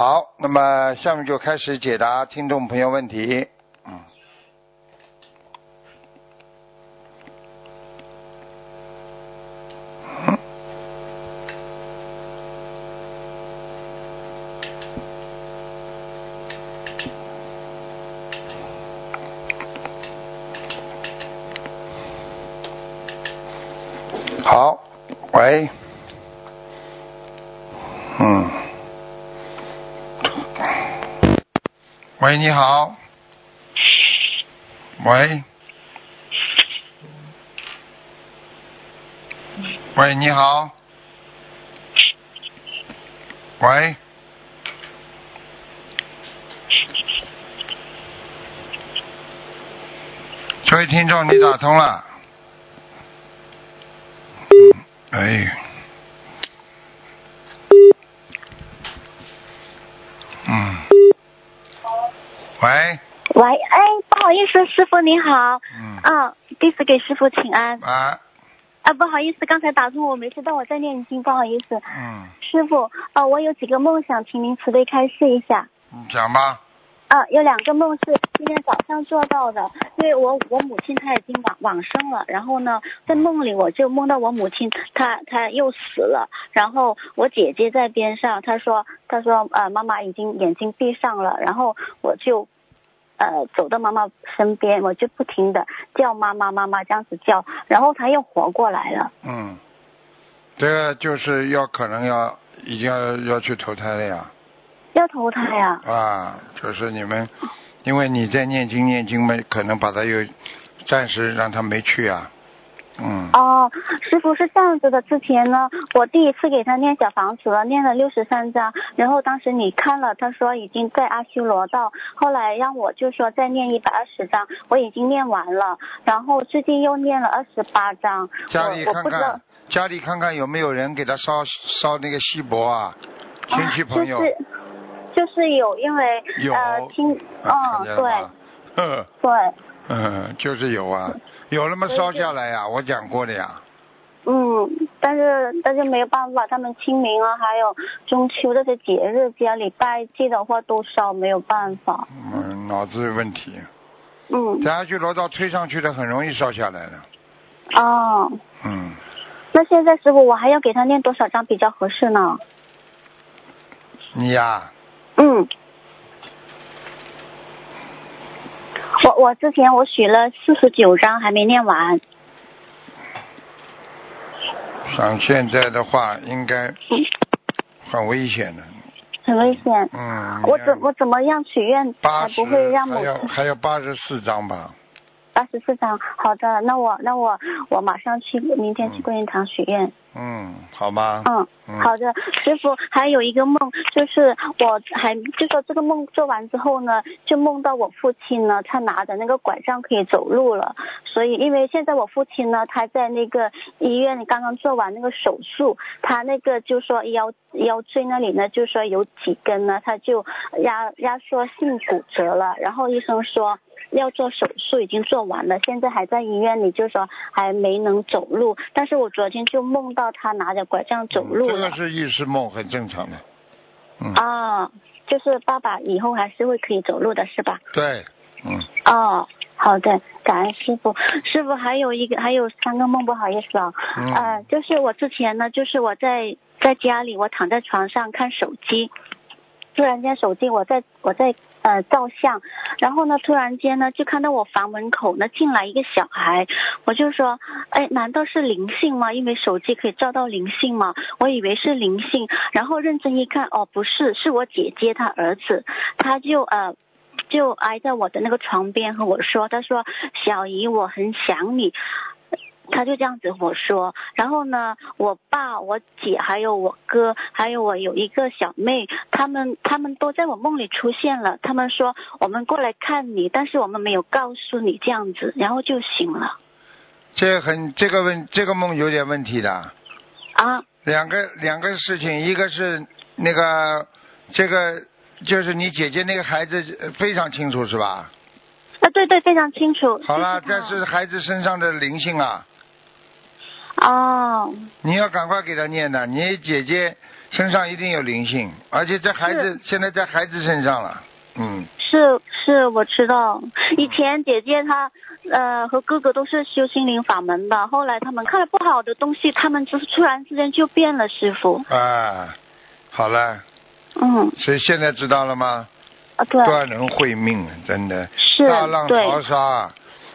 好，那么下面就开始解答听众朋友问题。嗯。嗯好，喂，嗯，喂，你好，喂，喂，你好，喂，这位听众，你打通了。哎，嗯，喂，喂，哎，不好意思，师傅你好，嗯，啊，弟子给师傅请安。啊，啊，不好意思，刚才打通我没听到我在念经，不好意思。嗯，师傅，啊，我有几个梦想，请您慈悲开示一下。嗯讲吧。啊，有两个梦是今天早上做到的，因为我我母亲她已经往往生了，然后呢，在梦里我就梦到我母亲她她又死了，然后我姐姐在边上，她说她说呃妈妈已经眼睛闭上了，然后我就呃走到妈妈身边，我就不停的叫妈妈妈妈这样子叫，然后她又活过来了。嗯，这个就是要可能要已经要要去投胎了呀。要投胎呀、啊，就是你们，因为你在念经念经嘛，可能把他又暂时让他没去啊。嗯。哦，师傅是这样子的，之前呢，我第一次给他念小房子了，念了六十三章，然后当时你看了，他说已经在阿修罗道，后来让我就说再念一百二十章，我已经念完了，然后最近又念了二十八章，家里看看，家里看看有没有人给他烧烧那个锡箔啊，亲戚朋友。啊就是就是有，因为有呃亲，啊，嗯对见了吗？呵 对，嗯，就是有啊，有那么烧下来呀、我讲过的呀。嗯，但是但是没有办法，他们清明啊，还有中秋这些节日，家里拜祭的话都烧，没有办法，嗯，脑子有问题，嗯，在阿修罗道推上去的很容易烧下来的。哦。嗯，那现在师傅，我还要给他念多少张比较合适呢？你呀、嗯，我我之前我许了四十九张，还没念完。像现在的话，应该嗯，很危险的。很危险。嗯，我怎我怎么样许愿才不会让母还还有八十四张吧？八十四张？好的，那我那我我马上去，明天去观音堂许愿。嗯，好吗？嗯，嗯好的，师傅还有一个梦，就是我还就说这个梦做完之后呢，就梦到我父亲呢，他拿着那个拐杖可以走路了。所以因为现在我父亲呢，他在那个医院刚刚做完那个手术，他那个就说腰腰椎那里呢，就说有几根呢，他就压压缩性骨折了，然后医生说。要做手术已经做完了，现在还在医院里，就说还没能走路。但是我昨天就梦到他拿着拐杖走路了嗯这个。是意识梦，很正常的。嗯，啊，就是爸爸以后还是会可以走路的，是吧？对，嗯，哦，好的，感恩师傅。师傅还有一个，还有三个梦，不好意思啊、嗯呃，就是我之前呢，就是我在在家里，我躺在床上看手机，突然间手机我在我在呃照相，然后呢，突然间呢就看到我房门口呢进来一个小孩，我就说，哎，难道是灵性吗？因为手机可以照到灵性嘛，我以为是灵性，然后认真一看，哦，不是，是我姐姐她儿子，他就呃。就挨在我的那个床边和我说，他说小姨我很想你，他就这样子和我说，然后呢，我爸、我姐还有我哥，还有我有一个小妹，他们他们都在我梦里出现了。他们说我们过来看你，但是我们没有告诉你这样子，然后就醒了。这很这个问这个梦有点问题的，啊，两个两个事情，一个是那个这个就是你姐姐那个孩子呃非常清楚是吧？啊，对对，非常清楚。好了，就是他这是孩子身上的灵性啊，哦，你要赶快给他念的。你姐姐身上一定有灵性，而且这孩子现在在孩子身上了，嗯，是是，我知道。以前姐姐她呃和哥哥都是修心灵法门的，后来他们看了不好的东西，他们就是突然之间就变了，师傅。啊，好了，嗯，所以现在知道了吗？啊对，断人慧命，真的。是大浪。淘沙，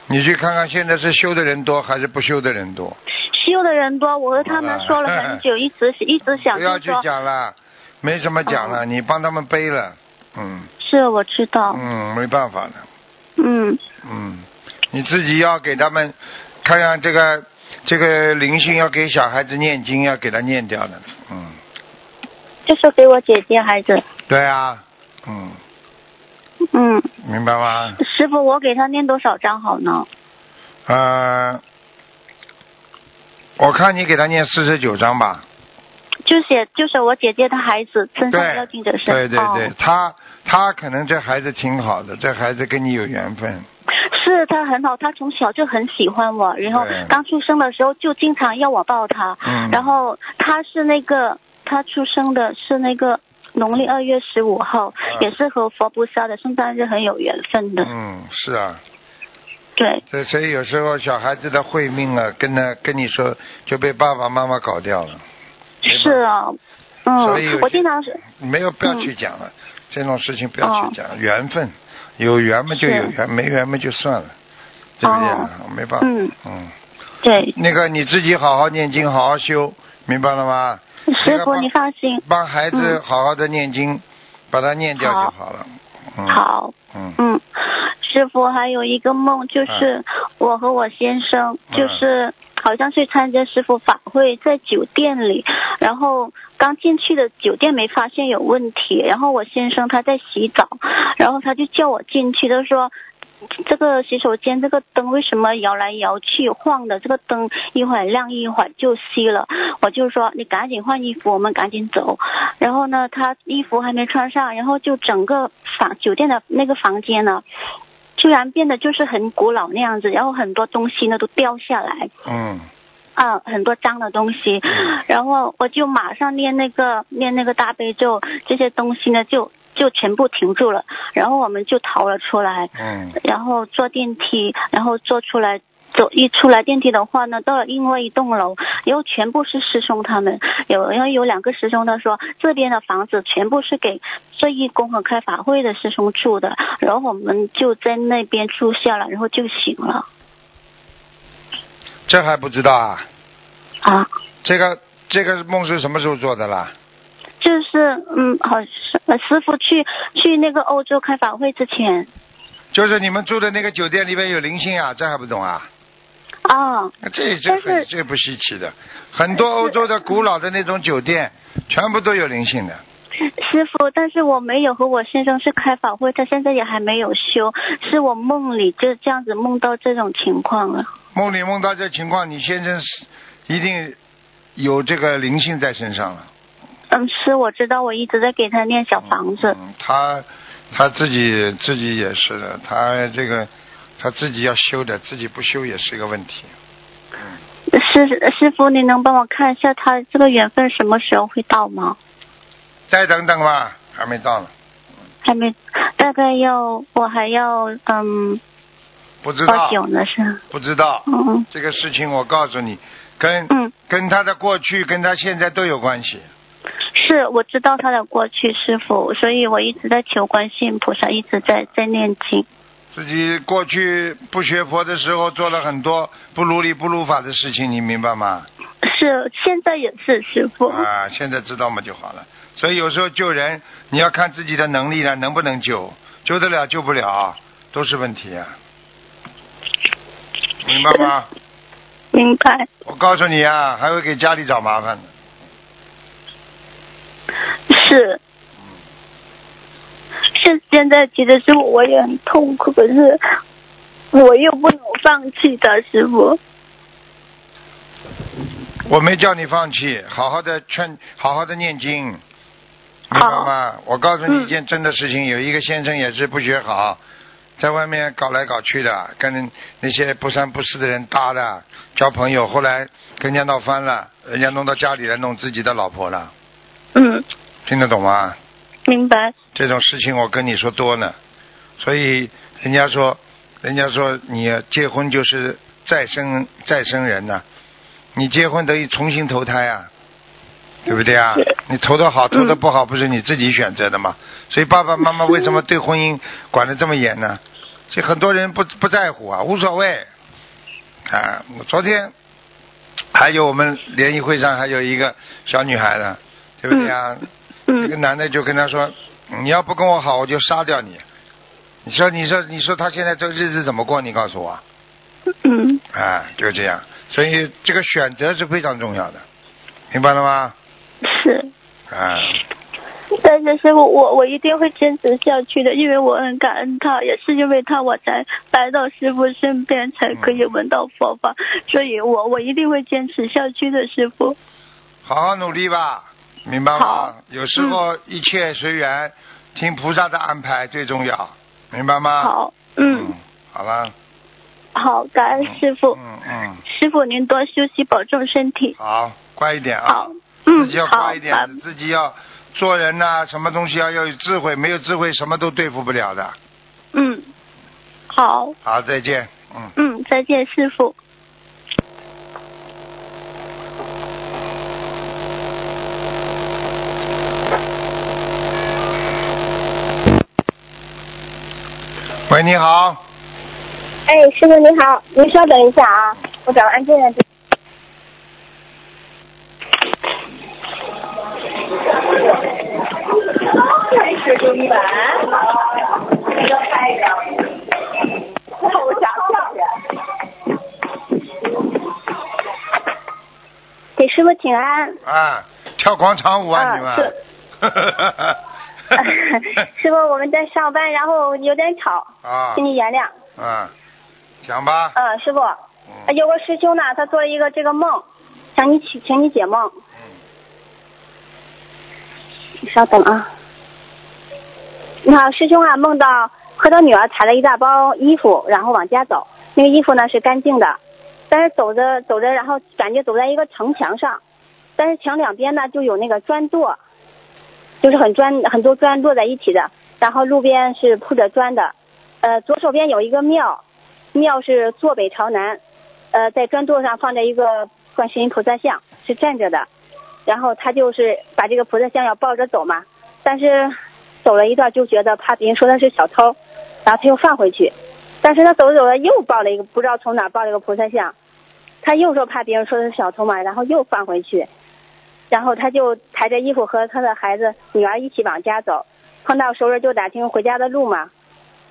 你去看看现在是修的人多还是不修的人多？修的人多，我和他们说了很久，一直一直想不要去，讲了，没什么讲了，你帮他们背了，嗯。是我知道，嗯，没办法了，嗯。嗯，你自己要给他们看看这个这个灵性，要给小孩子念经，要给他念掉的，嗯，就是给我姐姐孩子，对啊，嗯，嗯，明白吗？师傅，我给他念多少章好呢？呃，我看你给他念四十九章吧。就写就是我姐姐的孩子身上对要进者身，对对对，哦他他可能这孩子挺好的，这孩子跟你有缘分。是他很好，他从小就很喜欢我，然后刚出生的时候就经常要我抱他，嗯。然后他是那个他出生的是那个农历二月十五号，嗯也是和佛菩萨的圣诞日很有缘分的，嗯，是啊，对，这所以有时候小孩子的慧命啊，跟他跟你说就被爸爸妈妈搞掉了，是啊，所以我经常是没有不要去讲了，这种事情不要去讲，缘分有缘嘛就有缘，没缘嘛就算了，对不对啊？没办法，嗯。嗯，对，那个你自己好好念经，好好修，明白了吗？师傅你放心，帮孩子嗯。好好的念经，把它念掉就好了。嗯、，好。嗯，嗯，师傅还有一个梦，就是我和我先生，嗯就是好像去参加师傅法会，在酒店里，然后刚进去的酒店没发现有问题，然后我先生他在洗澡，然后他就叫我进去，他说。这个洗手间这个灯为什么摇来摇去晃的？这个灯一会儿亮一会儿就熄了。我就说你赶紧换衣服，我们赶紧走。然后呢，他衣服还没穿上，然后就整个房酒店的那个房间呢，突然变得就是很古老那样子，然后很多东西呢都掉下来，嗯，啊，很多脏的东西，然后我就马上念那个念那个大悲咒，这些东西呢就就全部停住了，然后我们就逃了出来，嗯，然后坐电梯，然后坐出来。走一出来电梯的话呢，到了另外一栋楼，然后全部是师兄他们，有因为有两个师兄他说这边的房子全部是给这义工和开法会的师兄住的，然后我们就在那边住下了，然后就醒了这还不知道啊？啊。这个这个梦是什么时候做的啦？就是嗯，好是呃师傅去去那个欧洲开法会之前就是你们住的那个酒店里面有灵性啊，这还不懂啊？啊，这这很这不稀奇的，很多欧洲的古老的那种酒店，全部都有灵性的。师傅，但是我没有和我先生是开法会，他现在也还没有修，是我梦里就这样子梦到这种情况了。梦里梦到这情况，你先生是一定有这个灵性在身上了。嗯，是我知道，我一直在给他念小房子。嗯，他他自己自己也是的，他这个他自己要修的，自己不修也是一个问题。师师傅，你能帮我看一下他这个缘分什么时候会到吗？再等等吧，还没到呢，还没，大概要我还要嗯不知道多，久呢？是不知道。嗯这个事情我告诉你，跟、嗯，跟他的过去跟他现在都有关系。是我知道他的过去，师傅，所以我一直在求观世音菩萨，一直在在念经。自己过去不学佛的时候做了很多 不如理不如法的事情，你明白吗？是，现在也是师傅。啊，现在知道嘛就好了。所以有时候救人，你要看自己的能力了，能不能救，救得了救不了，都是问题啊。明白吗？明白。我告诉你啊，还会给家里找麻烦的。是。是现在其实是我也很痛苦，可是我又不能放弃的，师傅。我没叫你放弃，好好的劝，好好的念经，明白吗？我告诉你一件真的事情，有一个先生也是不学好，在外面搞来搞去的，跟那些不三不四的人搭的，交朋友，后来跟人家闹翻了，人家弄到家里来弄自己的老婆了。嗯。听得懂吗？明白。这种事情我跟你说多呢，所以人家说，人家说你结婚就是再生再生人呐。你结婚等于重新投胎啊，对不对啊？你投的好，投的不好，不是你自己选择的嘛？所以爸爸妈妈为什么对婚姻管得这么严呢？所以很多人不不在乎啊，无所谓。啊，我昨天还有我们联谊会上还有一个小女孩呢，对不对啊？嗯。一个男的就跟他说：“你要不跟我好，我就杀掉你。”你说，你说，你说他现在这个日子怎么过？你告诉我。嗯。啊，就这样。所以这个选择是非常重要的，明白了吗？是。啊。但是师傅，我我一定会坚持下去的，因为我很感恩他，也是因为他我才来到师傅身边，才可以闻到佛法，所以我我一定会坚持下去的，师傅。好好努力吧，明白吗？有时候一切随缘，听菩萨的安排最重要，明白吗？好，嗯。好了。好，感恩师傅。嗯嗯。师傅，您多休息，保重身体。好，乖一点啊。好，嗯，自己要乖一点，自己要做人呐，什么东西要要有智慧，没有智慧什么都对付不了的。嗯，好。好，再见。嗯。嗯，再见，师傅。喂，你好。哎，师傅你好，您稍等一下啊，我找个安静点。开始更版，要开一个，我想笑给师傅请安。啊，跳广场舞啊，你们。师傅，我们在上班，然后有点吵，啊请你原谅。嗯。讲吧。嗯，师傅，有个师兄呢，他做了一个这个梦，想你请，请你解梦。嗯。你稍等啊。你好，师兄啊，梦到和他女儿抬了一大包衣服，然后往家走。那个衣服呢是干净的，但是走着走着，然后感觉走在一个城墙上，但是墙两边呢就有那个砖垛，就是很砖很多砖摞在一起的，然后路边是铺着砖的，呃，左手边有一个庙。庙是坐北朝南，呃，在砖垛上放着一个观世音菩萨像，是站着的。然后他就是把这个菩萨像要抱着走嘛，但是走了一段就觉得怕别人说他是小偷，然后他又放回去。但是他走着走着又抱了一个，不知道从哪抱了一个菩萨像，他又说怕别人说他是小偷嘛，然后又放回去。然后他就抬着衣服和他的孩子女儿一起往家走，碰到熟人就打听回家的路嘛。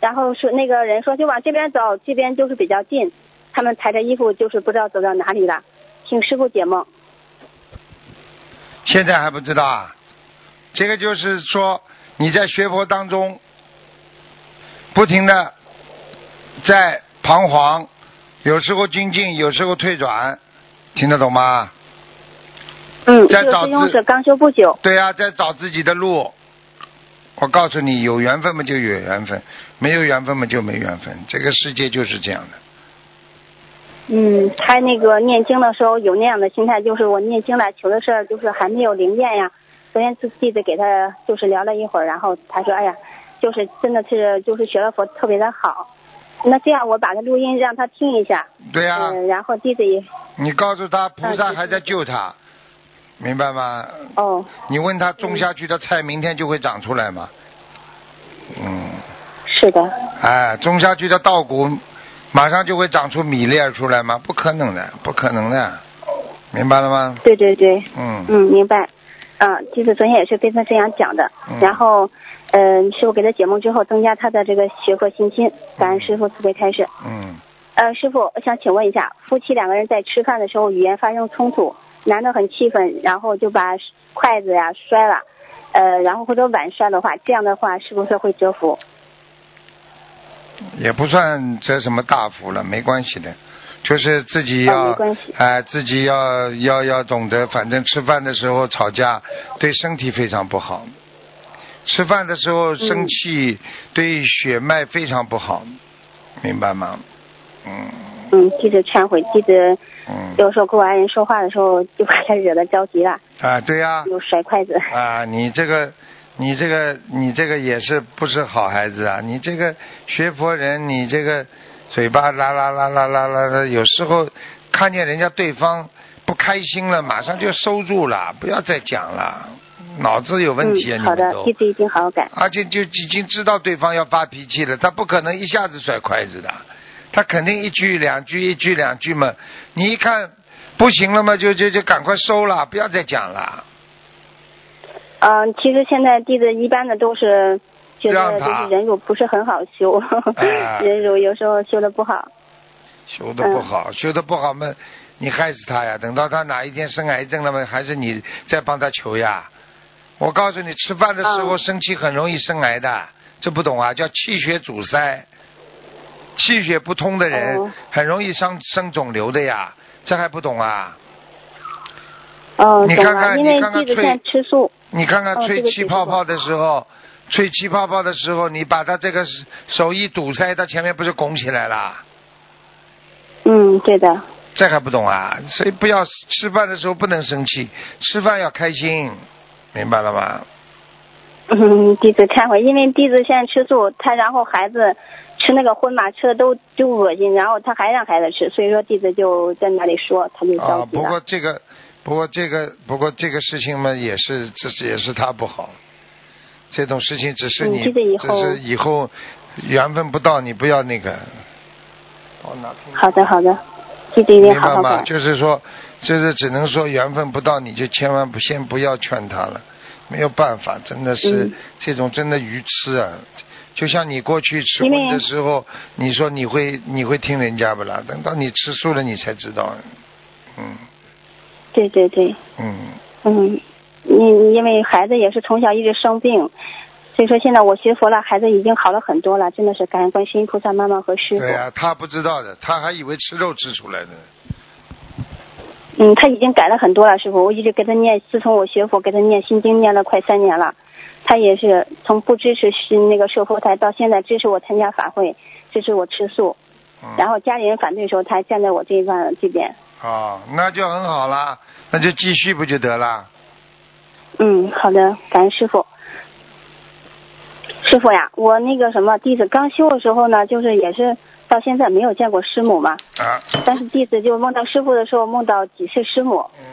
然后说那个人说就往这边走，这边就是比较近。他们抬着衣服，就是不知道走到哪里了。请师傅解梦。现在还不知道啊？这个就是说你在学佛当中不停的在彷徨，有时候精进，有时候退转，听得懂吗？嗯，在找是刚修不久。对呀，在找自己的路。我告诉你，有缘分嘛就有缘分，没有缘分嘛就没缘分。这个世界就是这样的。嗯，他那个念经的时候有那样的心态，就是我念经来，求的事儿就是还没有灵验呀。昨天弟子给他就是聊了一会儿，然后他说：“哎呀，就是真的是就是学了佛特别的好。”那这样我把他录音让他听一下。对呀。嗯，然后弟子也。你告诉他，菩萨还在救他。明白吗？哦。你问他种下去的菜明天就会长出来吗？嗯。是的。哎，种下去的稻谷马上就会长出米粒出来吗？不可能的，不可能的，明白了吗？对对对。嗯。嗯，明白。嗯，就是昨天也是跟他这样讲的，然后，嗯，师傅给他解梦之后，增加他的这个学佛信心，感恩师傅慈悲开示。嗯。呃，师傅，我想请问一下，夫妻两个人在吃饭的时候语言发生冲突，男的很气愤，然后就把筷子呀摔了，呃，然后或者碗摔的话，这样的话是不是会折福？也不算折什么大福了，没关系的，就是自己哦要哎、自己要要要懂得，反正吃饭的时候吵架对身体非常不好，吃饭的时候生气对血脉非常不好，明白吗？嗯嗯，记得忏悔，记得嗯有时候跟我爱人说话的时候，就把他惹得着急了，啊，对呀、又甩筷子。啊，你这个，你这个，你这个也是不是好孩子啊？你这个学佛人，你这个嘴巴啦啦啦啦啦啦啦，有时候看见人家对方不开心了，马上就收住了，不要再讲了，脑子有问题啊！嗯，好的，你们都弟，子已经好好改。而且就已经知道对方要发脾气了，他不可能一下子甩筷子的，他肯定一句两句一句两句嘛，你一看不行了嘛，就就就赶快收了，不要再讲了。嗯，其实现在弟子一般的都是觉得就让他是忍辱不是很好修，哎 忍辱有时候修的不好。修的不好，修的不好嘛，你害死他呀！等到他哪一天生癌症了嘛，还是你再帮他求呀？我告诉你，吃饭的时候嗯生气很容易生癌的，这不懂啊？叫气血阻塞，气血不通的人哦很容易生生肿瘤的呀，这还不懂啊？哦，懂你看看你看看弟子现在吃素。你看看哦吹气泡泡的时候，吹气泡泡的时候，你把他这个手一堵塞，他前面不是拱起来了？嗯，对的。这还不懂啊？所以不要吃饭的时候不能生气，吃饭要开心，明白了吗？嗯，弟子忏悔，因为弟子现在吃素，他然后孩子吃那个荤嘛，吃的都就恶心，然后他还让孩子吃，所以说弟子就在那里说，他就着啊，不。过这个，不过这个，不过这个事情嘛，也是，这是也是他不好。这种事情只是嗯你，只是以后缘分不到，你不要那个。好的，好的，弟子一定明白吗？好好改。就是说，就是只能说缘分不到，你就千万不先不要劝他了，没有办法，真的是、嗯这种真的愚痴啊！就像你过去吃荤的时候，你说你会你会听人家不啦？等到你吃素了，你才知道。嗯对对对，嗯，嗯，因因为孩子也是从小一直生病，所以说现在我学佛了，孩子已经好了很多了，真的是感恩观世音菩萨妈妈和师傅。对呀、他不知道的，他还以为吃肉吃出来的。嗯，他已经改了很多了，师傅。我一直给他念，自从我学佛，给他念心经，念了快三年了。他也是从不支持是那个设佛台，到现在支持我参加法会，支持我吃素。嗯、然后家里人反对的时候，他还站在我这一方这边。哦，那就很好啦，那就继续不就得了？嗯，好的，感恩师傅。师傅呀，我那个什么弟子刚修的时候呢，就是也是到现在没有见过师母嘛，啊，但是弟子就梦到师傅的时候，梦到几次师母，嗯，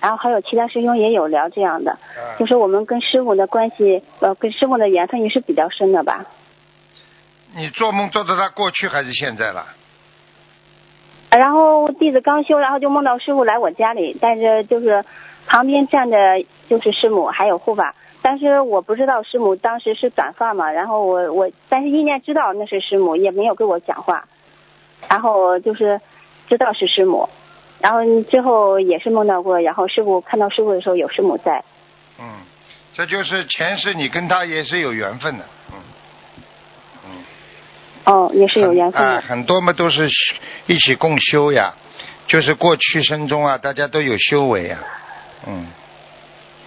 然后还有其他师兄也有聊这样的，啊就是我们跟师傅的关系，呃，跟师傅的缘分也是比较深的吧。你做梦做到他过去还是现在了？然后弟子刚修，然后就梦到师傅来我家里，但是就是旁边站着就是师母还有护法，但是我不知道师母当时是短发嘛，然后我我但是意念知道那是师母，也没有跟我讲话，然后就是知道是师母，然后最后也是梦到过，然后师傅看到师傅的时候有师母在，嗯，这就是前世你跟他也是有缘分的，嗯，嗯。哦，也是有缘分很多嘛都是一起共修呀，就是过去生中啊，大家都有修为呀，嗯，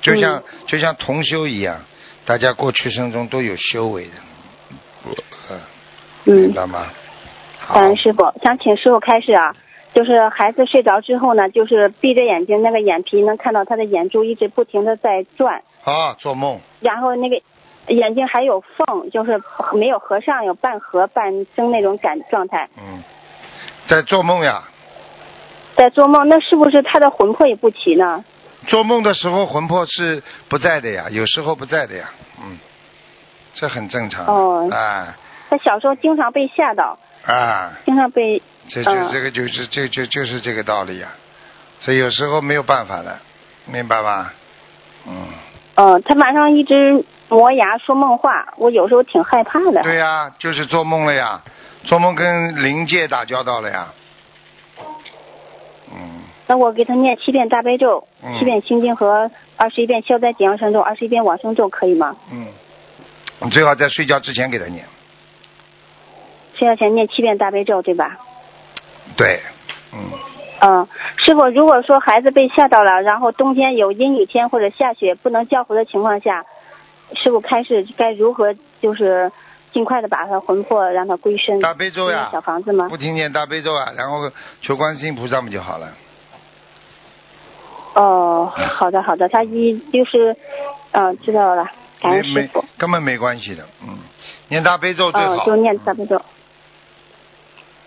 就像、就像同修一样，大家过去生中都有修为的，嗯，明嗯，白吗？好。感，恩师傅，想请师傅开示啊，就是孩子睡着之后呢，就是闭着眼睛，那个眼皮能看到他的眼珠一直不停的在转，啊，做梦，然后那个眼睛还有缝，就是没有合上，有半合半睁那种感状态。嗯，在做梦呀，在做梦，那是不是他的魂魄也不齐呢？做梦的时候魂魄是不在的呀，有时候不在的呀，嗯，这很正常，哦啊他小时候经常被吓到，啊。经常被这就嗯这个就是就就就是这个道理呀、所以有时候没有办法的，明白吧？嗯，呃，他晚上一直磨牙说梦话，我有时候挺害怕的。对呀、就是做梦了呀。做梦跟灵界打交道了呀。嗯，那我给他念七遍大悲咒，嗯七遍心经和二十一遍消灾吉祥神咒，二十一遍往生咒，可以吗？嗯，你最好在睡觉之前给他念。睡觉前念七遍大悲咒，对吧？对，嗯，嗯，师傅，如果说孩子被吓到了，然后冬天有阴雨天或者下雪不能叫魂的情况下，师傅开始该如何就是尽快的把他魂魄让他归身？大悲咒呀小房子吗？不听念大悲咒啊，然后求观世音菩萨不就好了？哦，好的好的，他一就是，嗯、知道了，感没没恩师傅。根本没关系的，嗯，念大悲咒最好。哦，就念大悲咒。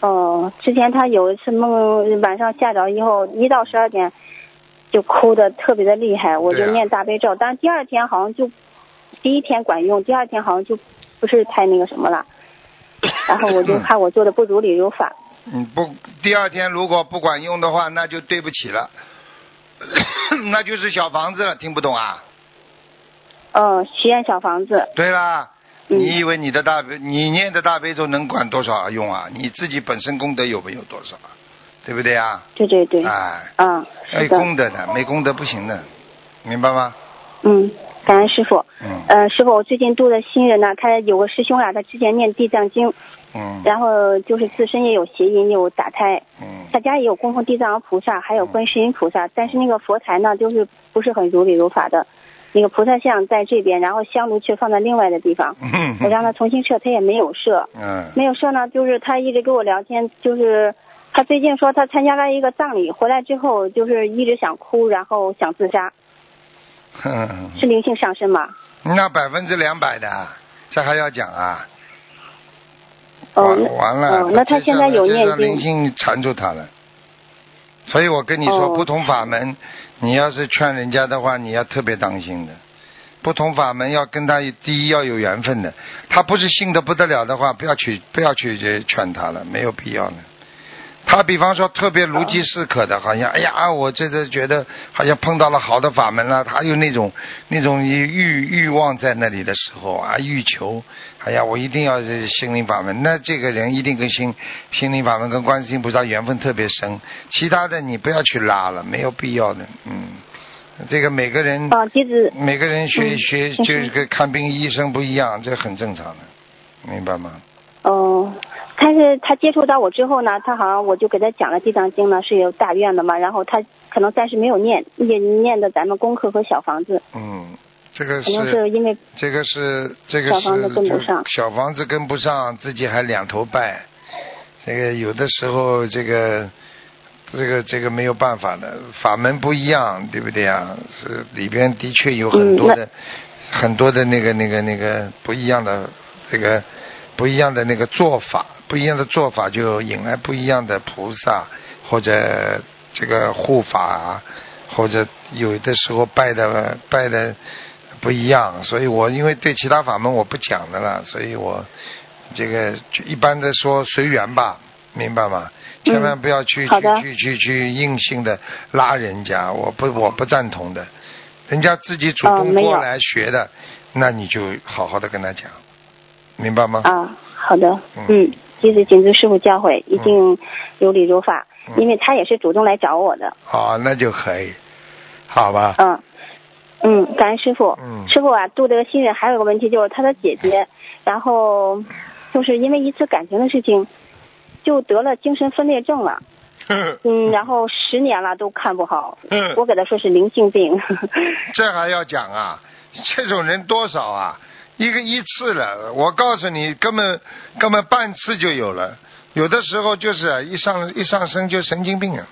哦，之前他有一次梦，晚上吓着以后，一到十二点就哭的特别的厉害，我就念大悲咒，但是第二天好像就第一天管用，第二天好像就不是太那个什么了，然后我就怕我做的不如理如法。嗯，不，第二天如果不管用的话，那就对不起了，那就是小房子了，听不懂啊？嗯，许愿小房子，对啦，嗯你以为你的大悲，你念的大悲咒能管多少用啊？你自己本身功德有没有多少啊？对不对啊？对对对，哎，嗯，要有，功德的，没功德不行的，明白吗？嗯，感恩师傅。嗯。呃，师傅，我最近度的新人呢，他有个师兄啊，他之前念地藏经，嗯。然后就是自身也有邪淫，有打胎，嗯。他家也有供奉地藏王菩萨，还有观世音菩萨，但是那个佛台呢，就是不是很如理如法的，那个菩萨像在这边，然后香炉却放在另外的地方。嗯我让他重新设，他也没有设，嗯。没有设呢，就是他一直跟我聊天，就是他最近说他参加了一个葬礼，回来之后就是一直想哭，然后想自杀，嗯，是灵性上升吗？那百分之两百的，这还要讲啊？哦，完那完了，哦，那他现在有念这让灵，性缠住他了。所以我跟你说，哦不同法门，你要是劝人家的话，你要特别当心的。不同法门要跟他第一要有缘分的，他不是信的不得了的话，不要去不要去呃劝他了，没有必要的。他比方说特别如饥似渴的，好像哎呀，我这个觉得好像碰到了好的法门了，他有那种那种欲欲望在那里的时候啊，欲求，哎呀，我一定要是心灵法门，那这个人一定跟心心灵法门跟观世音菩萨缘分特别深，其他的你不要去拉了，没有必要的，嗯，这个每个人、啊，弟子，每个人学、嗯学就是跟看病医生不一样，这很正常的，明白吗？哦，但是他接触到我之后呢，他好像我就给他讲了地藏经呢是有大愿的嘛，然后他可能暂时没有念，也念的咱们功课和小房子，嗯，这个是因为这个是这个小房子跟不上小房子跟不上，自己还两头拜，这个有的时候这个这个这个没有办法的，法门不一样，对不对啊？是里边的确有很多的、很多的那个那个那个不一样的这个不一样的那个做法，不一样的做法就引来不一样的菩萨或者这个护法啊，或者有的时候拜的拜的不一样，所以我因为对其他法门我不讲的了，所以我这个就一般的说随缘吧，明白吗？嗯。千万不要去、去去去去硬性的拉人家，我不我不赞同的。人家自己主动过来学的，那你就好好的跟他讲，明白吗？啊，好的，嗯。嗯，弟子谨遵师傅教诲，一定有理如法，嗯因为他也是主动来找我的，好，那就可以，好吧？嗯。嗯，感恩师傅。嗯师傅啊，度这个新人还有个问题，就是他的姐姐，然后就是因为一次感情的事情，就得了精神分裂症了。嗯，然后十年了都看不好，嗯我给他说是灵性病。这还要讲啊？这种人多少啊？一个一次了，我告诉你，根本根本半次就有了。有的时候就是啊一上一上升就神经病啊，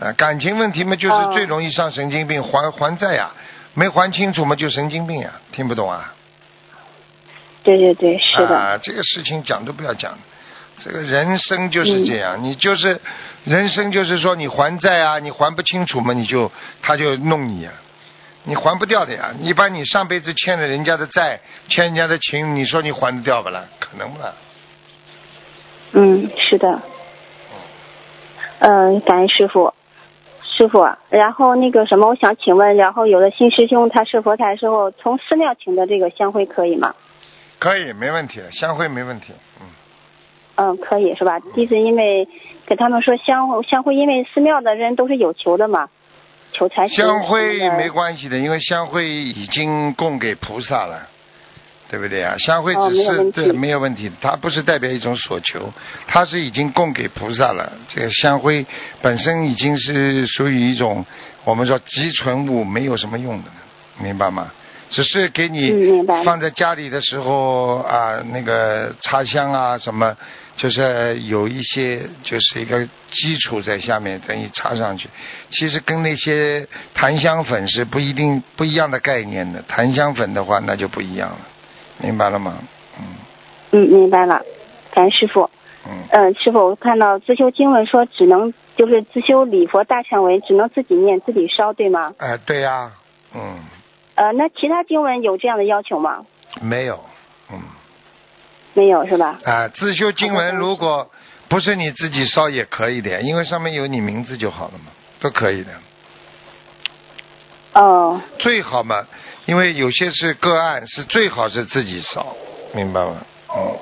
啊，感情问题嘛，就是哦最容易上神经病，还还债呀、没还清楚嘛就神经病呀、听不懂啊？对对对，是的。啊，这个事情讲都不要讲，这个人生就是这样，你就是人生就是说你还债啊，你还不清楚嘛，你就他就弄你啊，你还不掉的呀。你把你上辈子欠了人家的债，欠人家的情，你说你还得掉不啦？可能不啦？嗯，是的。嗯、感恩师傅，师傅啊。然后那个什么，我想请问，然后有的新师兄他是佛台的时候，从寺庙请的这个香灰可以吗？可以，没问题，香灰没问题，嗯，嗯，可以是吧？弟子因为给他们说香香灰，因为寺庙的人都是有求的嘛，求财香灰没关系的，因为香灰已经供给菩萨了，对不对啊？香灰哦只是、对没有问题，它不是代表一种所求，它是已经供给菩萨了。这个香灰本身已经是属于一种我们说集存物，没有什么用的，明白吗？只是给嗯你放在家里的时候啊，那个插香啊什么，就是有一些就是一个基础在下面，等于插上去。其实跟那些檀香粉是不一定不一样的概念的。檀香粉的话，那就不一样了，明白了吗？嗯嗯，明白了，感恩师傅。嗯，嗯，师傅，我看到自修经文说只能就是自修礼佛大忏文，只能自己念自己烧，对吗？哎、对呀、嗯，呃，那其他经文有这样的要求吗？没有，嗯，没有是吧？啊、自修经文如果不是你自己烧也可以的，因为上面有你名字就好了嘛，都可以的。哦，最好嘛，因为有些是个案，是最好是自己烧，明白吗？嗯，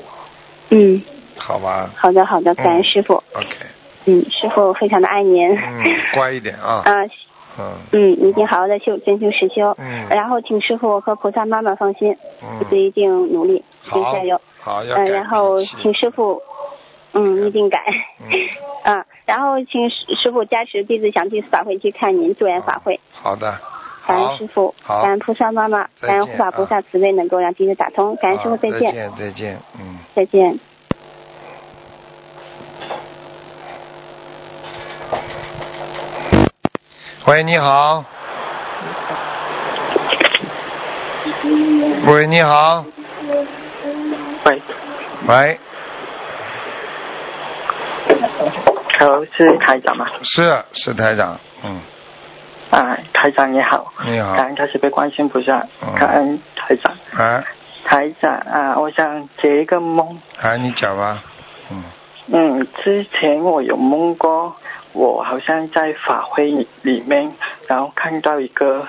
嗯，好吧好的好的，感恩师傅。，OK，嗯，师傅非常的爱您。嗯，乖一点啊，啊，嗯嗯，一定好好的修真修实修。嗯然后请师傅和菩萨妈妈放心，嗯弟子一定努力，一定好加油。好，要嗯，改然后请师傅，嗯，一定改。嗯 嗯，然后请师师傅加持弟子想去法会去看您助缘法会。好的，感恩师傅，感恩菩萨妈妈，感恩护法菩萨慈悲，能够让弟子打通。感恩师傅，再见，再见，再见，嗯。再见。喂，你好。喂，你好。喂喂，，Hello，是台长吗？是是台长，嗯，啊，台长你好，你好。感恩开始被关心菩萨嗯，感恩台长。哎台长啊，我想解一个梦。哎，你讲吧，嗯。嗯，之前我有梦过，我好像在法会里面，然后看到一个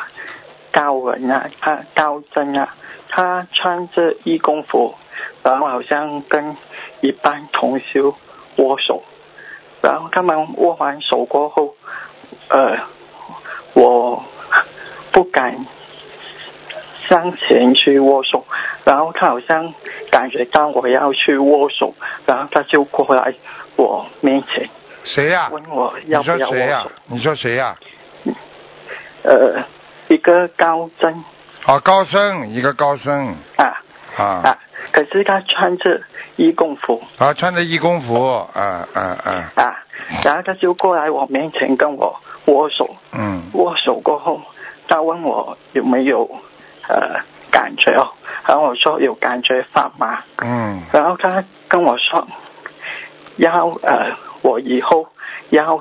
高人啊，他高僧啊，他穿着义工服，然后好像跟一般同修握手，然后他们握完手过后，呃，我不敢向前去握手，然后他好像感觉到我要去握手，然后他就过来我面前谁呀、问我要不要握谁呀、手。你说谁呀、呃，一个高僧哦，高僧，一个高僧。啊啊。啊，可是他穿着义工服。啊，穿着义工服，啊啊啊，啊，然后他就过来我面前跟我握手，嗯。握手过后，他问我有没有呃感觉哦，然后我说有感觉发麻，嗯。然后他跟我说要呃我以后要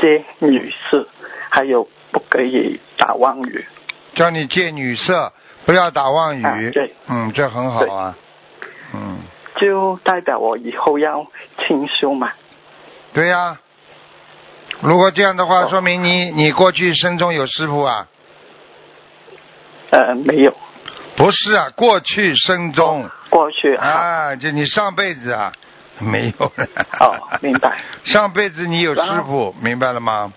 接女士，还有不可以打妄语叫你戒女色，不要打妄语，啊对嗯，这很好啊，嗯，就代表我以后要清修嘛。对呀、如果这样的话，哦说明你你过去生中有师傅啊？呃，没有，不是啊，过去生中过去啊，就你上辈子啊 没有了。哦，明白。上辈子你有师傅，明白了吗？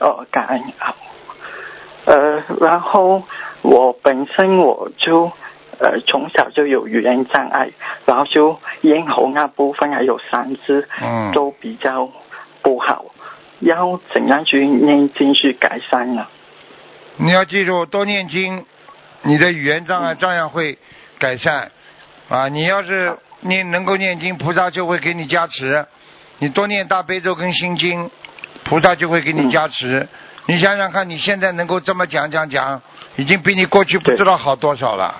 哦，感恩好。呃，然后我本身我就呃从小就有语言障碍，然后就咽喉那部分还有嗓子嗯都比较不好，要怎样去念经去改善呢？你要记住，多念经，你的语言障碍嗯照样会改善。啊，你要是念能够念经，菩萨就会给你加持。你多念大悲咒跟心经，菩萨就会给你嗯加持。你想想看，你现在能够这么讲讲讲，已经比你过去不知道好多少了。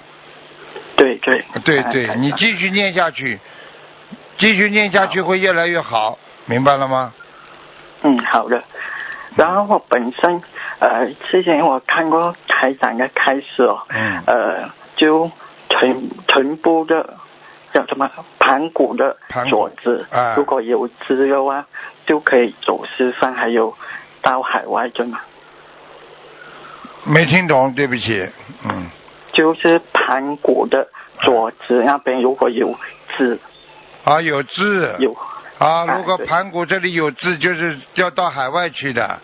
对对对对，你继续念下去，继续念下去会越来越好，明白了吗？嗯，好的。然后我本身呃，之前我看过台长的开始哦，嗯呃，就臀臀部的叫什么盘骨的盘骨左肢，啊如果有肌肉啊，就可以走四方，还有到海外，对吗？没听懂，对不起。嗯，就是盘古的左肢那边如果有痣，啊，有痣。有啊，哎如果对盘古这里有痣，就是要到海外去的。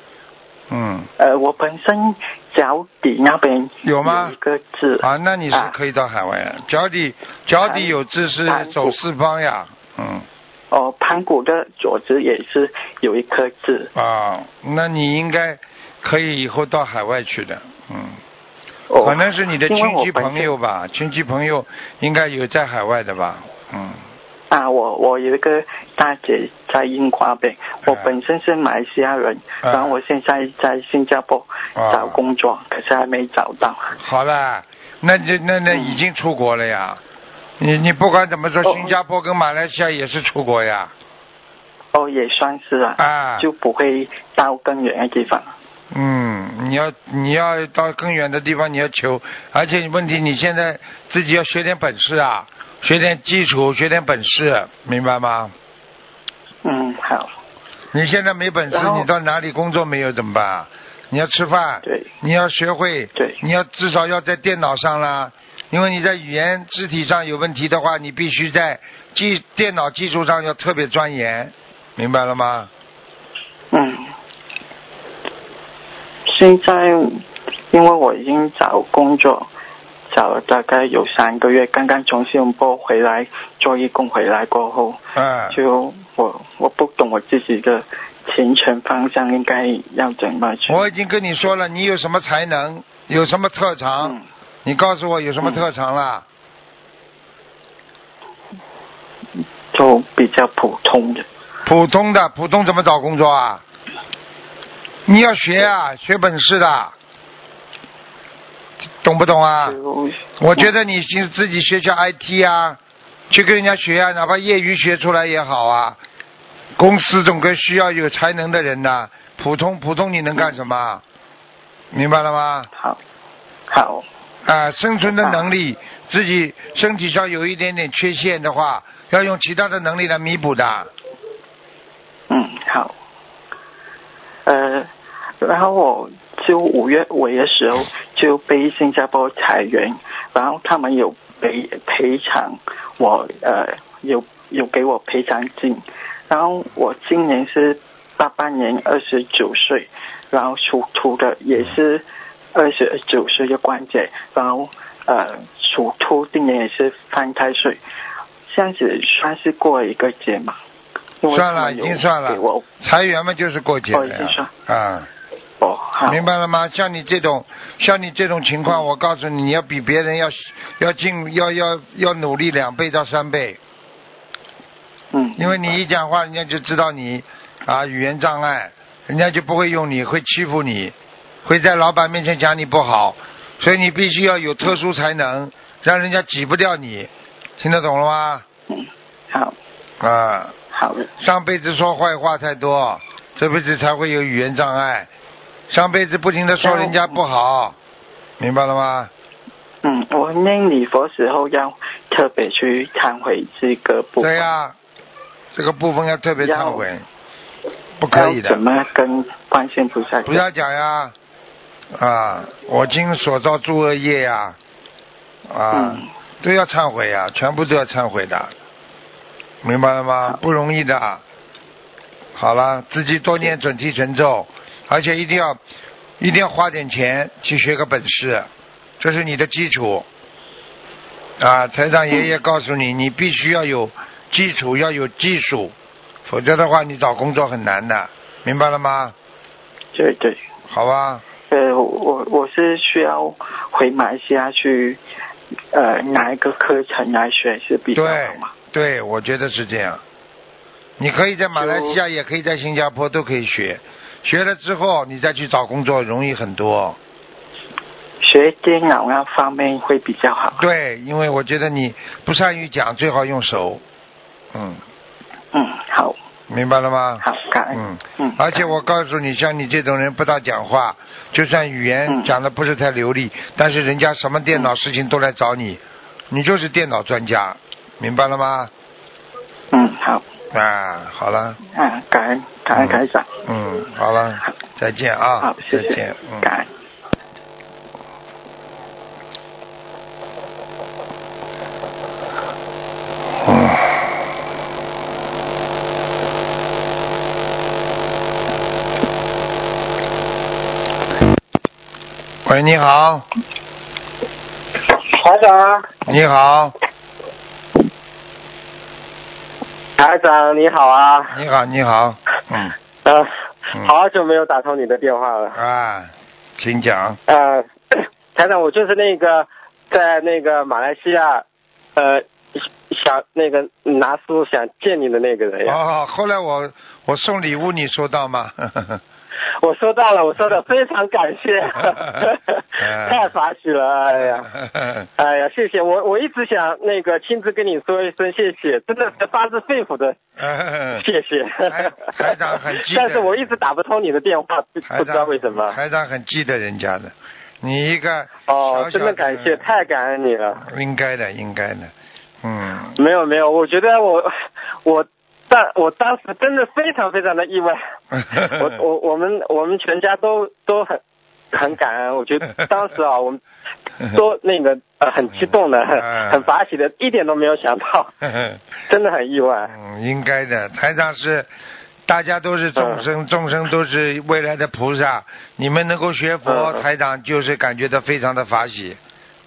嗯，呃，我本身脚底那边有吗一个痣啊，那你是啊可以到海外的。脚底脚底有痣是走四方呀。嗯。哦，盘古的左子也是有一颗痣。啊，那你应该可以以后到海外去的。嗯。哦，可能是你的亲戚朋友吧，亲戚朋友应该有在海外的吧？嗯。啊，我我有一个大姐在英国那边，我哎本身是马来西亚人，哎然后我现在在新加坡啊找工作，可是还没找到。好了，那就那那已经出国了呀。你你不管怎么说，哦新加坡跟马来西亚也是出国呀。哦，也算是啊，啊。就不会到更远的地方。嗯，你要你要到更远的地方，你要求，而且问题你现在自己要学点本事啊，学点基础，学点本事，明白吗？嗯，好，你现在没本事，你到哪里工作没有怎么办？你要吃饭，对，你要学会，对你要至少要在电脑上啦，因为你在语言肢体上有问题的话，你必须在技电脑技术上要特别钻研，明白了吗？嗯，现在因为我已经找工作，找了大概有三个月，刚刚从新加坡回来做义工回来过后，嗯，就我我不懂我自己的前程方向应该要怎么去。我已经跟你说了，你有什么才能，有什么特长，嗯你告诉我有什么特长啦？就比较普通的。普通的，普通怎么找工作啊？你要学啊，学本事的，懂不懂啊？我觉得你就自己学学 IT 啊，去跟人家学啊，哪怕业余学出来也好啊。公司总归需要有才能的人的，普通普通你能干什么？明白了吗？好，好，啊，生存的能力，自己身体上有一点点缺陷的话，要用其他的能力来弥补的。嗯，好。呃，然后我就五月尾的时候就被新加坡裁员，然后他们有赔赔偿我，呃，有有给我赔偿金，然后我今年是八八年二十九岁，然后属兔的也是二十九岁的关节，然后呃属兔今年也是犯太岁，这样子算是过了一个节嘛？算了，已经算了。裁员嘛就是过节了呀算。啊，哦，好，明白了吗？像你这种，像你这种情况，我告诉你，你要比别人要要进要要要努力两倍到三倍，嗯，因为你一讲话，人家就知道你啊语言障碍，人家就不会用你，会欺负你，会在老板面前讲你不好，所以你必须要有特殊才能，让人家挤不掉你，听得懂了吗？嗯，好，啊，好的，上辈子说坏话太多，这辈子才会有语言障碍。上辈子不停的说人家不好，明白了吗？嗯，我念礼佛时候要特别去忏悔这个部分，对呀、这个部分要特别忏要悔，不可以的要怎，么跟观世音菩萨讲？不要讲呀！啊，我今所造诸恶业呀，啊，嗯都要忏悔呀，全部都要忏悔的，明白了吗？不容易的。好了，自己多念准提神咒，而且一定要一定要花点钱去学个本事，这是你的基础。啊，台长爷爷告诉你，你必须要有基础，要有技术，否则的话你找工作很难的，明白了吗？对对，好吧，呃，我我是需要回马来西亚去，呃，拿一个课程来学是比较好嘛？对，我觉得是这样。你可以在马来西亚，也可以在新加坡，都可以学。学了之后，你再去找工作容易很多。学电脑那方面会比较好。对，因为我觉得你不善于讲，最好用手。嗯，嗯，好，明白了吗？好，感恩。嗯嗯，而且我告诉你，像你这种人不大讲话，就算语言嗯讲的不是太流利，但是人家什么电脑事情都来找你，你就是电脑专家，明白了吗？嗯，好，啊，好了，啊，感恩感恩台长。嗯，好了，再见啊好，，谢谢再见，，嗯。感恩。嗯喂，你好，台长，你好，台长你好啊，你好，你好，嗯。呃，嗯。好久没有打通你的电话了，啊，请讲。呃，台长，我就是那个在那个马来西亚，呃，想那个拿书想见你的那个人呀，哦，后来我我送礼物，你收到吗？我收到了，我收到，非常感谢，嗯 太法喜了，哎呀。哎呀，谢谢我，我一直想那个亲自跟你说一声谢谢，真的是发自肺腑的 谢谢。台台长很记得但是我一直打不通你的电话，不知道为什么。台长很记得人家的，你一个哦真的感谢，太感恩你了。应该的，应该的，嗯，没有没有，我觉得我我当我当时真的非常非常的意外，我我我们我们全家都都很很感恩，我觉得当时啊，我们 都那个呃很激动的，很嗯很发喜的，一点都没有想到，真的很意外。嗯，应该的。台长是，大家都是众生，众生都是未来的菩萨。你们能够学佛，嗯台长就是感觉到非常的法喜，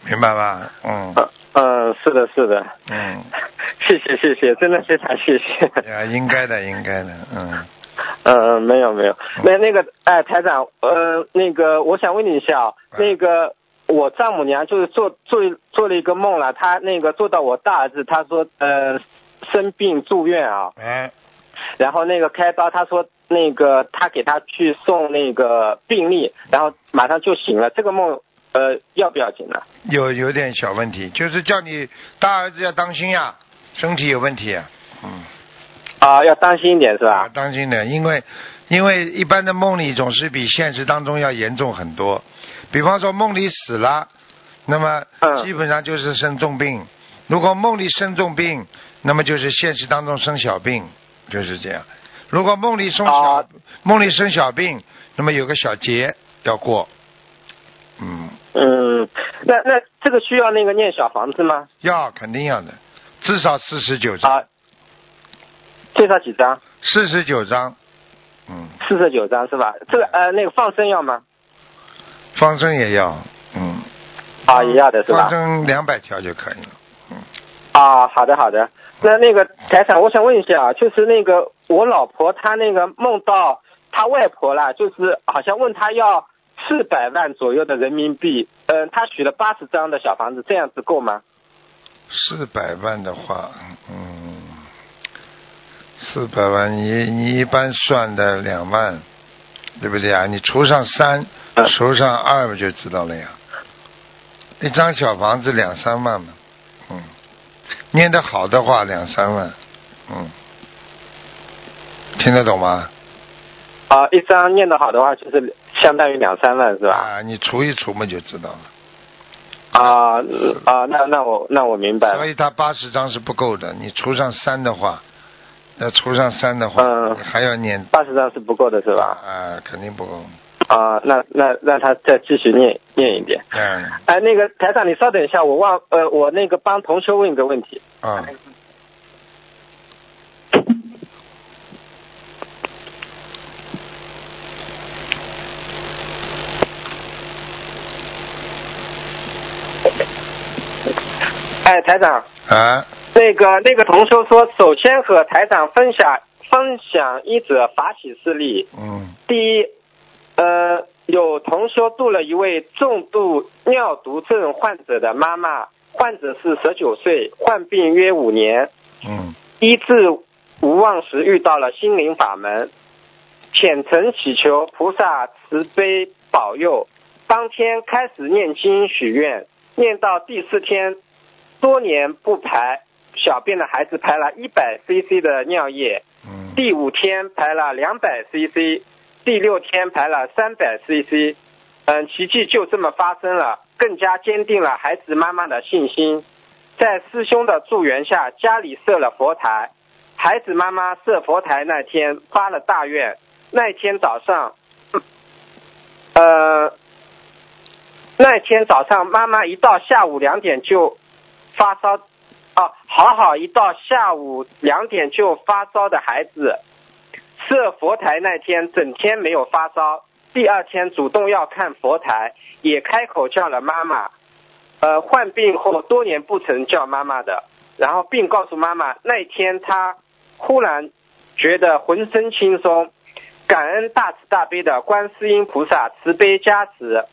明白吗？嗯嗯嗯，是的，是的，嗯，谢谢谢谢，真的非常谢谢。啊，应该的，应该的，嗯，嗯，没有没有，那那个哎，台长，呃，那个我想问你一下那个我丈母娘就是做做做了一个梦了，她那个做到我大儿子，她说呃生病住院啊，哎，然后那个开刀，她说那个她给他去送那个病历，然后马上就醒了，这个梦呃要不要紧呢？有有点小问题，就是叫你大儿子要当心呀，身体有问题呀，嗯。啊，要当心一点是啊，吧？当心点，因为因为一般的梦里总是比现实当中要严重很多。比方说梦里死了，那么嗯基本上就是生重病；如果梦里生重病，那么就是现实当中生小病，就是这样。如果梦里生小、啊梦里生小病，那么有个小劫要过，嗯，嗯，那那这个需要那个念小房子吗？要肯定要的，至少四十九张，啊，介绍几张？四十九张，嗯，四十九张是吧？这个呃，那个放生要吗？放生也要，嗯，啊，也要的是吧放？生两百条就可以了。嗯，啊，好的好的。那那个财产，我想问一下啊，就是那个我老婆她那个梦到她外婆了，就是好像问她要四百万左右的人民币，嗯、他许了八十张的小房子，这样子够吗？四百万的话，嗯，四百万你你一般算的两万，对不对啊？你除上三，嗯除上二不就知道了呀？一张小房子两三万嘛，嗯，念得好的话两三万，嗯，听得懂吗？啊，一张念得好的话，就是相当于两三万是吧？啊，你除一除嘛就知道了。啊嗯啊，那那我那我明白了。所以他八十张是不够的，你除上三的话，要除上三的话，还要念八十张是不够的是吧？啊，肯定不够。啊，那那让他再继续念念一遍。嗯哎，那个台长，你稍等一下，我忘呃，我那个帮同学问一个问题。啊，哎，台长，啊，那个那个同修说，首先和台长分享分享一则法喜事例。嗯第一，呃，有同修度了一位重度尿毒症患者的妈妈，患者是十九岁，患病约五年，嗯医治无望时遇到了心灵法门，虔诚祈求菩萨慈悲保佑。当天开始念经许愿，念到第四天，多年不排小便的孩子排了一百 CC 的尿液，嗯第五天排了两百 CC，第六天排了三百 CC，嗯，奇迹就这么发生了，更加坚定了孩子妈妈的信心。在师兄的助缘下，家里设了佛台。孩子妈妈设佛台那天发了大愿，那天早上，呃，那天早上妈妈一到下午两点就发烧，啊，好好一到下午两点就发烧的孩子，设佛台那天整天没有发烧，第二天主动要看佛台，也开口叫了妈妈。呃，患病后多年不曾叫妈妈的，然后并告诉妈妈，那一天他忽然觉得浑身轻松，感恩大慈大悲的观世音菩萨慈悲加持。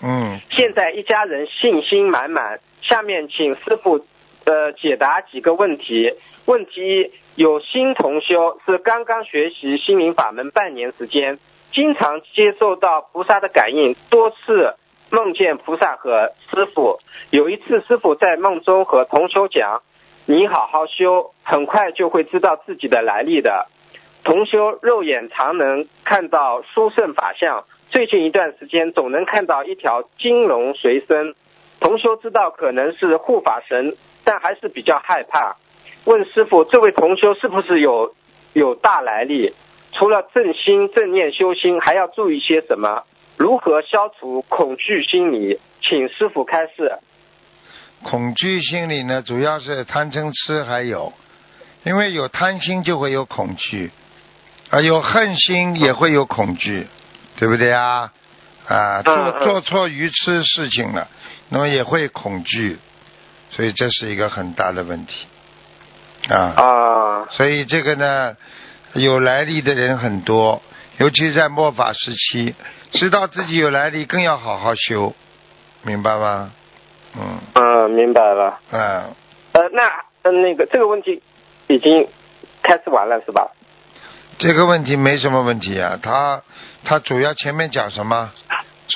嗯，现在一家人信心满满。下面请师傅呃解答几个问题。问题一：有新同修是刚刚学习心灵法门半年时间，经常接受到菩萨的感应，多次梦见菩萨和师傅。有一次，师傅在梦中和同修讲：“你好好修，很快就会知道自己的来历的。”同修肉眼常能看到殊胜法相，最近一段时间总能看到一条金龙随身。同修知道可能是护法神，但还是比较害怕。问师傅，这位同修是不是有有大来历？除了正心正念修心，还要注意些什么？如何消除恐惧心理？请师傅开示。恐惧心理呢，主要是贪嗔痴，还有，因为有贪心就会有恐惧，啊，有恨心也会有恐惧，对不对啊？啊，做做错愚痴事情了，那么也会恐惧，所以这是一个很大的问题，啊，啊所以这个呢，有来历的人很多，尤其是在末法时期，知道自己有来历，更要好好修，明白吗？嗯，嗯，明白了。啊，呃，那呃那个这个问题已经开始完了是吧？这个问题没什么问题啊，他他主要前面讲什么？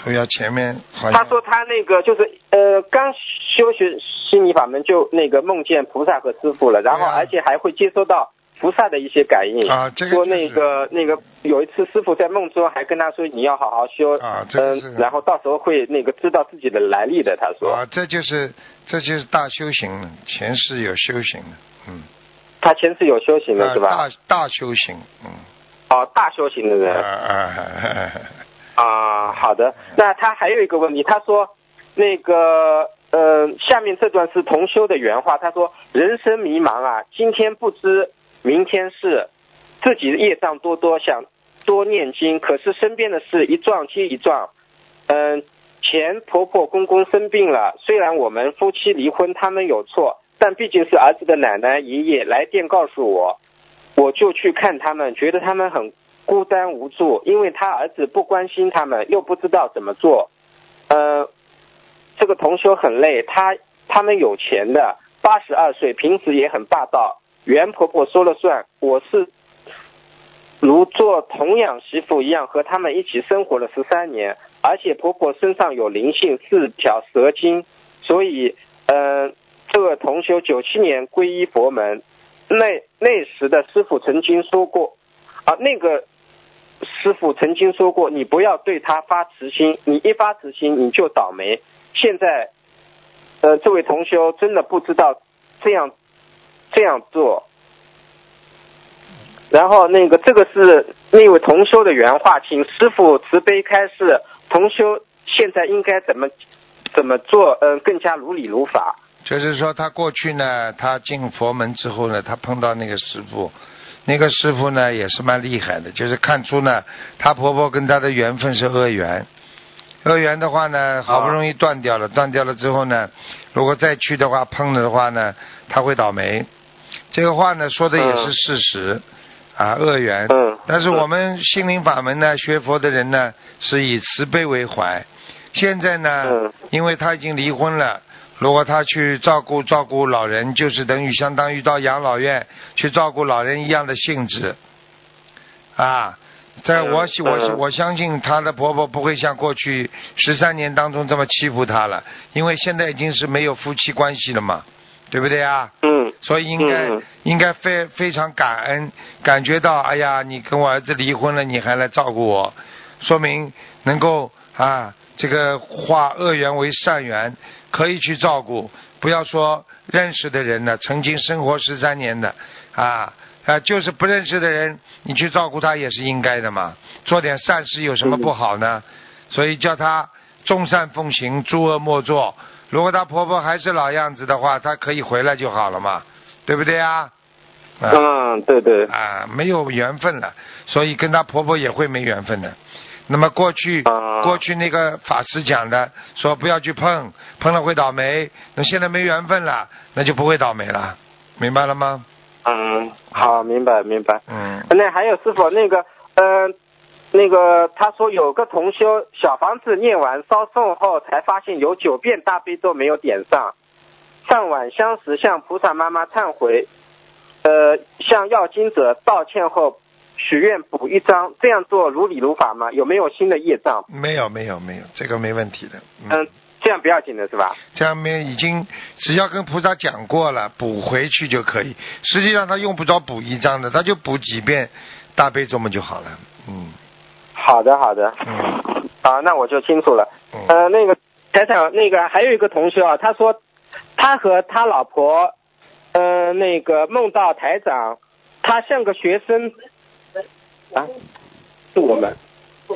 主要前面好像他说他那个就是呃刚修学心理法门就那个梦见菩萨和师傅了，然后而且还会接收到菩萨的一些感应。啊这个说就是那个那个有一次师傅在梦中还跟他说你要好好修，啊这个嗯、是然后到时候会那个知道自己的来历的。他说、啊，这就是这就是大修行了，前世有修行的，嗯，他前世有修行的啊是吧？大大修行，嗯，哦，大修行的啊人。啊，啊，啊好的。那他还有一个问题，他说那个呃，下面这段是同修的原话，他说人生迷茫啊，今天不知明天事，自己业障多多，想多念经，可是身边的事一撞接一撞，嗯、前婆婆公公生病了，虽然我们夫妻离婚，他们有错，但毕竟是儿子的奶奶爷爷来电告诉我，我就去看他们，觉得他们很孤单无助，因为他儿子不关心他们，又不知道怎么做。呃，这个同修很累，他他们有钱的，八十二岁，平时也很霸道，袁婆婆说了算。我是如做童养媳妇一样和他们一起生活了十三年，而且婆婆身上有灵性，四条蛇精，所以呃，这个同修九七年皈依佛门，那那时的师傅曾经说过啊，那个师傅曾经说过，你不要对他发慈心，你一发慈心你就倒霉。现在，呃，这位同修真的不知道这样这样做。然后那个这个是那位同修的原话，请师傅慈悲开示，同修现在应该怎么怎么做？嗯、更加如理如法。就是说他过去呢，他进佛门之后呢，他碰到那个师傅，那个师傅呢也是蛮厉害的，就是看出呢，她婆婆跟她的缘分是恶缘，恶缘的话呢，好不容易断掉了，断掉了之后呢，如果再去的话碰了的话呢，他会倒霉。这个话呢说的也是事实，啊，恶缘。嗯但是我们心灵法门呢，学佛的人呢，是以慈悲为怀。现在呢，嗯因为他已经离婚了，如果他去照顾照顾老人，就是等于相当于到养老院去照顾老人一样的性质，啊。在嗯我喜我嗯我相信她的婆婆不会像过去十三年当中这么欺负她了，因为现在已经是没有夫妻关系了嘛，对不对啊？嗯所以应该、嗯应该非非常感恩，感觉到哎呀，你跟我儿子离婚了，你还来照顾我，说明能够啊，这个化恶缘为善缘，可以去照顾，不要说认识的人呢，曾经生活十三年的啊啊，就是不认识的人，你去照顾他也是应该的嘛，做点善事有什么不好呢？所以叫他众善奉行，诸恶莫作。如果她婆婆还是老样子的话，她可以回来就好了嘛，对不对啊？啊嗯，对对，啊，没有缘分了，所以跟她婆婆也会没缘分的。那么过去、啊过去那个法师讲的，说不要去碰，碰了会倒霉。那现在没缘分了，那就不会倒霉了，明白了吗？嗯，好，明白明白。嗯，那还有师傅，那个，嗯、那个他说有个同修小房子念完烧送后，才发现有九遍大悲咒没有点上，上晚香时向菩萨妈妈忏悔，呃，向要经者道歉后许愿补一张，这样做如理如法吗？有没有新的业障？没有没有没有，这个没问题的。嗯，这样不要紧的是吧？这样没已经只要跟菩萨讲过了，补回去就可以。实际上他用不着补一张的，他就补几遍大悲咒嘛就好了。嗯好的好的，嗯 啊，那我就清楚了。嗯呃，那个台长，那个还有一个同学啊，他说他和他老婆，呃，那个梦到台长，他像个学生啊，是我们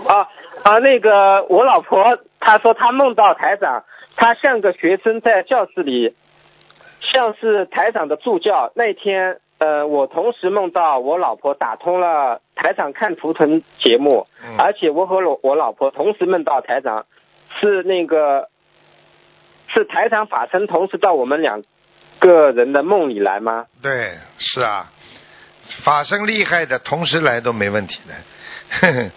啊啊，那个我老婆她说她梦到台长，她像个学生在教室里，像是台长的助教。那天呃，我同时梦到我老婆打通了台长看图腾节目，嗯而且我和我我老婆同时梦到台长，是那个是台长法身同时到我们两个人的梦里来吗？对，是啊，法身厉害的，同时来都没问题的。呵呵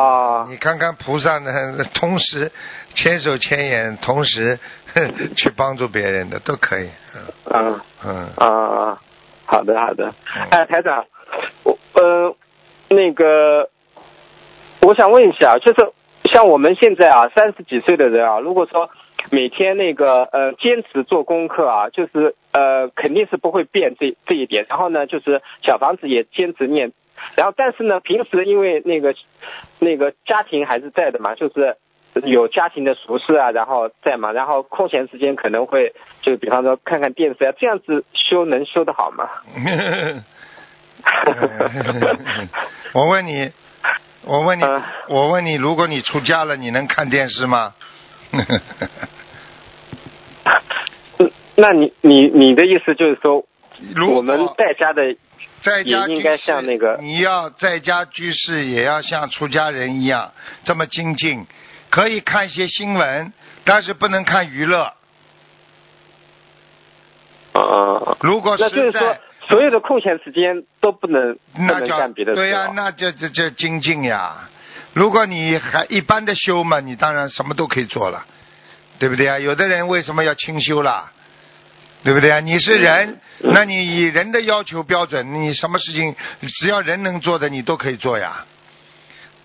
啊、你看看菩萨呢，同时千手千眼，同时呵去帮助别人的都可以。嗯嗯嗯啊，好的好的嗯。哎，台长，我呃那个，我想问一下，就是像我们现在啊三十几岁的人啊，如果说每天那个呃坚持做功课啊，就是呃肯定是不会变这这一点。然后呢，就是小房子也坚持念，然后但是呢，平时因为那个那个家庭还是在的嘛，就是有家庭的俗事啊，然后在嘛，然后空闲时间可能会就比方说看看电视啊，这样子修能修得好吗？我问你，我问你，我问你，如果你出家了，你能看电视吗？嗯 那你你你的意思就是说，如我们在家的在家应该像那个你要在家居士也要像出家人一样这么精进，可以看一些新闻，但是不能看娱乐。啊，如果那就是说所有的空闲时间都不能不能干别的事、对呀、那就这这精进呀。如果你还一般的修嘛，你当然什么都可以做了，对不对啊？有的人为什么要清修啦？对不对啊？你是人，嗯那你以人的要求标准，你什么事情只要人能做的，你都可以做呀，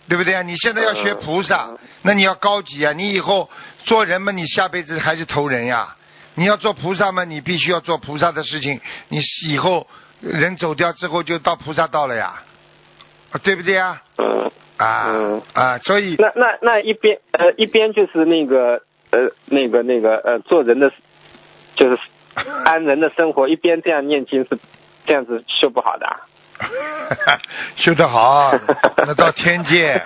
对不对啊？你现在要学菩萨嗯，那你要高级啊！你以后做人嘛，你下辈子还是投人呀。你要做菩萨嘛，你必须要做菩萨的事情，你以后人走掉之后就到菩萨道了呀，啊对不对啊？嗯，啊嗯啊，所以那那那一边呃一边就是那个呃那个那个呃做人的，就是安人的生活，一边这样念经是这样子修不好的、啊。修得好，那到天界，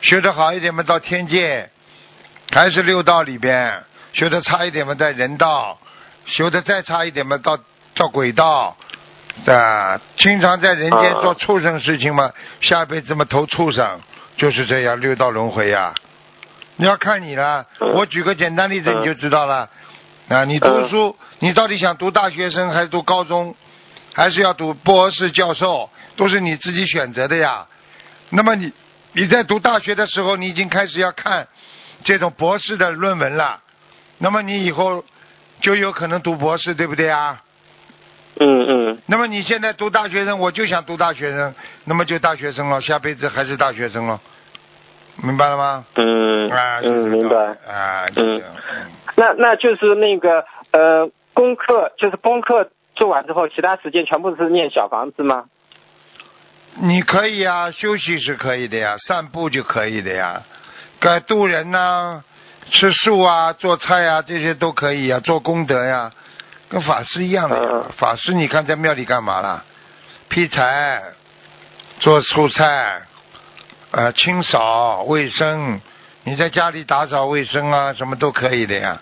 修得好一点嘛，到天界，还是六道里边，修得差一点嘛，在人道，修得再差一点嘛，到到鬼道，啊，经常在人间做畜生事情嘛，下辈子嘛投畜生，就是这样六道轮回呀、你要看你了，我举个简单例子你就知道了。啊，你读书，你到底想读大学生还是读高中，还是要读博士教授，都是你自己选择的呀。那么你你在读大学的时候，你已经开始要看这种博士的论文了，那么你以后就有可能读博士，对不对啊？嗯嗯。那么你现在读大学生，我就想读大学生，那么就大学生了，下辈子还是大学生了，明白了吗？嗯啊，就嗯，明白。啊，就这样。嗯那那就是那个呃功课，就是功课做完之后，其他时间全部是念小房子吗？你可以啊，休息是可以的呀，散步就可以的呀，该渡人呐、吃素啊、做菜啊，这些都可以啊，做功德呀，跟法师一样的呀。嗯法师你看在庙里干嘛啦？劈柴、做蔬菜，呃，清扫卫生，你在家里打扫卫生啊，什么都可以的呀。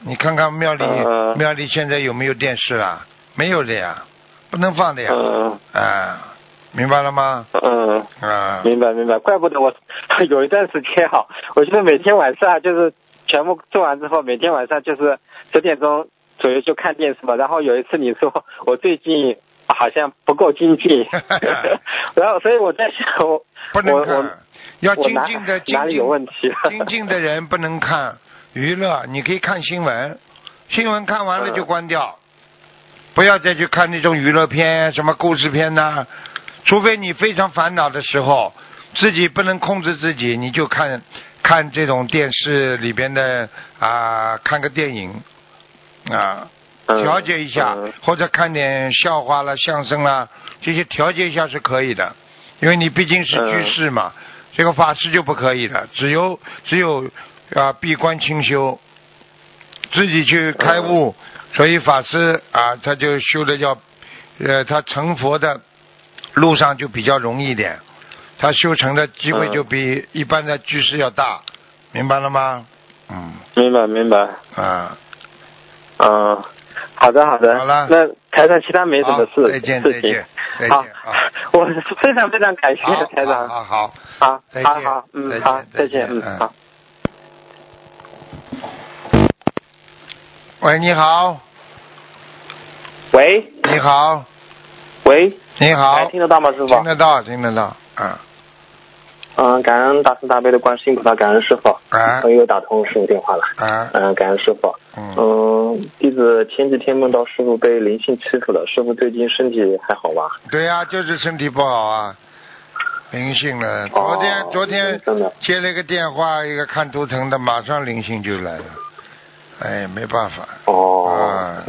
你看看庙里，嗯庙里现在有没有电视啦？没有的呀，不能放的呀。嗯啊，明白了吗？嗯，啊，明白明白，怪不得我 有一段时间哈，我就是每天晚上就是全部做完之后，每天晚上就是十点钟左右就看电视嘛。然后有一次你说我最近好像不够精进，然后所以我在想我不能看，要精进的精进哪里有问题？精进的人不能看娱乐，你可以看新闻，新闻看完了就关掉，不要再去看那种娱乐片、什么故事片呐、除非你非常烦恼的时候，自己不能控制自己，你就看看这种电视里边的啊，看个电影啊，嗯调节一下，嗯。或者看点笑话啦、相声啦，这些调节一下是可以的，因为你毕竟是居士嘛，这个法师就不可以了，只有只有啊闭关清修，自己去开悟，所以法师啊他就修的要，呃他成佛的路上就比较容易一点，他修成的机会嗯。就比一般的居士要大，明白了吗？嗯。明白明白，啊，嗯，好的好的，好了。那台长其他没什么好事再见再见，再好见啊，我非常非常感谢台长，好好好。好再见好好，嗯好，再再见，嗯嗯。好。喂，你好，喂。你好，喂，你好，哎，听得到吗，师傅？听？得到，听得到，啊，嗯，感恩大慈大悲的观世音菩萨，感恩师傅，啊我又打通师傅电话了。啊，嗯，感恩师傅。嗯，嗯，弟子前几天梦到师傅被灵性欺负了，师傅最近身体还好吧？对呀、就是身体不好啊，灵性了。昨天、哦昨天接了一个电话，一个看图腾的，马上灵性就来了，哎，没办法，哦啊，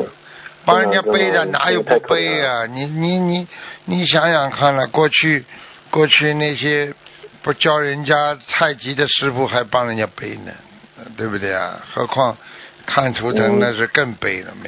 帮人家背的哪有不背啊？你你你你想想看了，过去过去那些不教人家太极的师傅还帮人家背呢，对不对啊？何况看图腾那是更背了，没